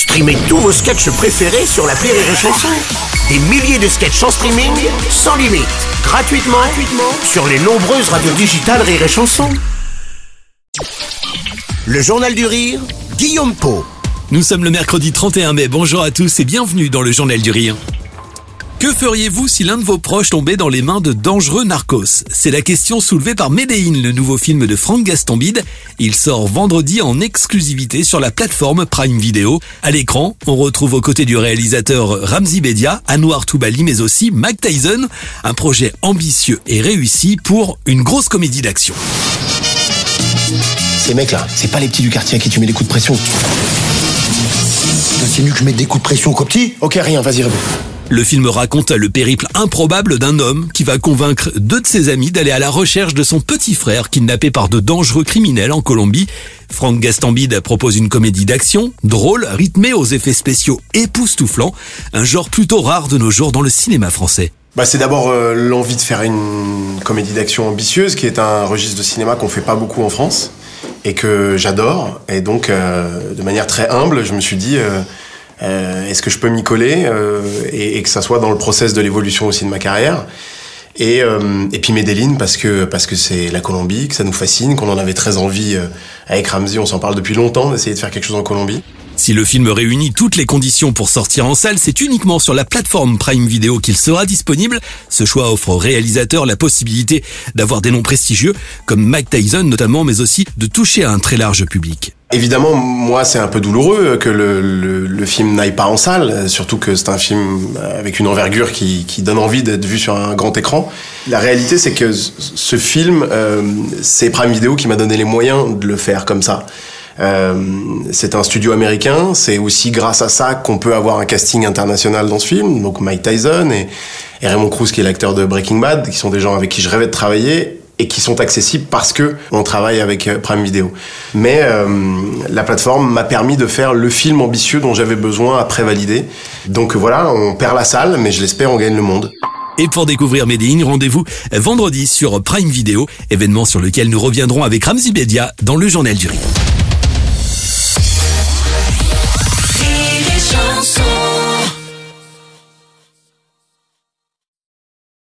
Streamez tous vos sketchs préférés sur la Rire et Chanson. Des milliers de sketchs en streaming, sans limite, gratuitement, gratuitement sur les nombreuses radios digitales Rire et Chanson. Le Journal du Rire, Guillaume Po. Nous sommes le mercredi 31 mai. Bonjour à tous et bienvenue dans le Journal du Rire. Que feriez-vous si l'un de vos proches tombait dans les mains de dangereux narcos? C'est la question soulevée par Medellin, le nouveau film de Franck Gastambide. Il sort vendredi en exclusivité sur la plateforme Prime Video. À l'écran, on retrouve aux côtés du réalisateur Ramzi Bedia, Anwar Toubali, mais aussi Mike Tyson. Un projet ambitieux et réussi pour une grosse comédie d'action. Ces mecs-là, c'est pas les petits du quartier à qui tu mets des coups de pression. T'insinues que je mets des coups de pression aux petits Ok, rien, vas-y, réveille. Le film raconte le périple improbable d'un homme qui va convaincre deux de ses amis d'aller à la recherche de son petit frère kidnappé par de dangereux criminels en Colombie. Franck Gastambide propose une comédie d'action, drôle, rythmée aux effets spéciaux époustouflants, un genre plutôt rare de nos jours dans le cinéma français. Bah, c'est d'abord euh, l'envie de faire une comédie d'action ambitieuse, qui est un registre de cinéma qu'on fait pas beaucoup en France et que j'adore. Et donc, euh, de manière très humble, je me suis dit, euh, euh, est-ce que je peux m'y coller euh, et, et, que ça soit dans le process de l'évolution aussi de ma carrière? Et, euh, et puis Medellin parce que parce que c'est la Colombie, que ça nous fascine, qu'on en avait très envie euh, avec Ramsey, on s'en parle depuis longtemps d'essayer de faire quelque chose en Colombie. Si le film réunit toutes les conditions pour sortir en salle, c'est uniquement sur la plateforme Prime Video qu'il sera disponible. Ce choix offre aux réalisateurs la possibilité d'avoir des noms prestigieux, comme Mike Tyson notamment, mais aussi de toucher à un très large public. Évidemment, moi, c'est un peu douloureux que le, le, le film n'aille pas en salle, surtout que c'est un film avec une envergure qui, qui donne envie d'être vu sur un grand écran. La réalité, c'est que ce film, euh, c'est Prime Video qui m'a donné les moyens de le faire comme ça. Euh, c'est un studio américain, c'est aussi grâce à ça qu'on peut avoir un casting international dans ce film, donc Mike Tyson et, et Raymond Cruz qui est l'acteur de Breaking Bad, qui sont des gens avec qui je rêvais de travailler et qui sont accessibles parce que on travaille avec euh, Prime Video. Mais euh, la plateforme m'a permis de faire le film ambitieux dont j'avais besoin après valider. Donc voilà, on perd la salle, mais je l'espère, on gagne le monde. Et pour découvrir Medellin, rendez-vous vendredi sur Prime Video, événement sur lequel nous reviendrons avec Ramzi Bedia dans le Journal du Rire.